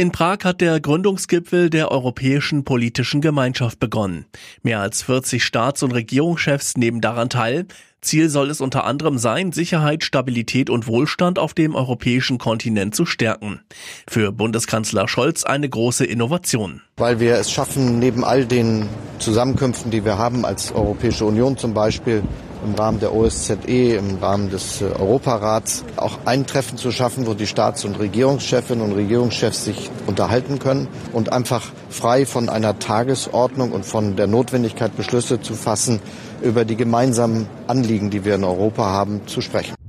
In Prag hat der Gründungsgipfel der Europäischen Politischen Gemeinschaft begonnen. Mehr als 40 Staats- und Regierungschefs nehmen daran teil. Ziel soll es unter anderem sein, Sicherheit, Stabilität und Wohlstand auf dem europäischen Kontinent zu stärken. Für Bundeskanzler Scholz eine große Innovation. Weil wir es schaffen, neben all den Zusammenkünften, die wir haben als Europäische Union zum Beispiel, im Rahmen der OSZE, im Rahmen des äh, Europarats auch ein Treffen zu schaffen, wo die Staats- und Regierungschefinnen und Regierungschefs sich unterhalten können und einfach frei von einer Tagesordnung und von der Notwendigkeit, Beschlüsse zu fassen, über die gemeinsamen Anliegen, die wir in Europa haben, zu sprechen.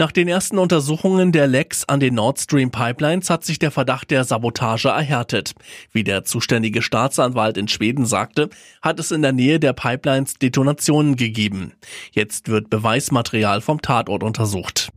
Nach den ersten Untersuchungen der Lecks an den Nord Stream Pipelines hat sich der Verdacht der Sabotage erhärtet. Wie der zuständige Staatsanwalt in Schweden sagte, hat es in der Nähe der Pipelines Detonationen gegeben. Jetzt wird Beweismaterial vom Tatort untersucht.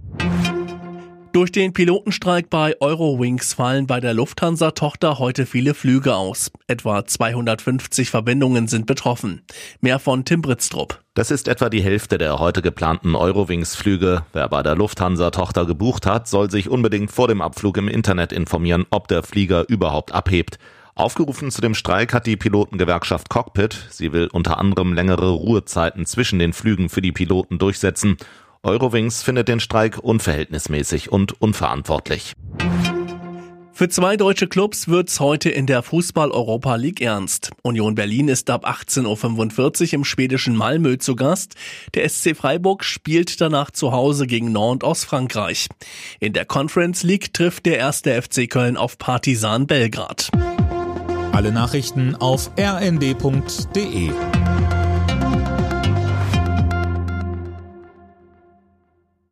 Durch den Pilotenstreik bei Eurowings fallen bei der Lufthansa-Tochter heute viele Flüge aus. Etwa 250 Verbindungen sind betroffen. Mehr von Tim Britztrup. Das ist etwa die Hälfte der heute geplanten Eurowings-Flüge. Wer bei der Lufthansa-Tochter gebucht hat, soll sich unbedingt vor dem Abflug im Internet informieren, ob der Flieger überhaupt abhebt. Aufgerufen zu dem Streik hat die Pilotengewerkschaft Cockpit. Sie will unter anderem längere Ruhezeiten zwischen den Flügen für die Piloten durchsetzen Eurowings findet den Streik unverhältnismäßig und unverantwortlich. Für zwei deutsche Clubs wird's heute in der Fußball-Europa League ernst. Union Berlin ist ab 18.45 Uhr im schwedischen Malmö zu Gast. Der SC Freiburg spielt danach zu Hause gegen Nantes aus Frankreich. In der Conference League trifft der erste FC Köln auf Partisan Belgrad. Alle Nachrichten auf rnd.de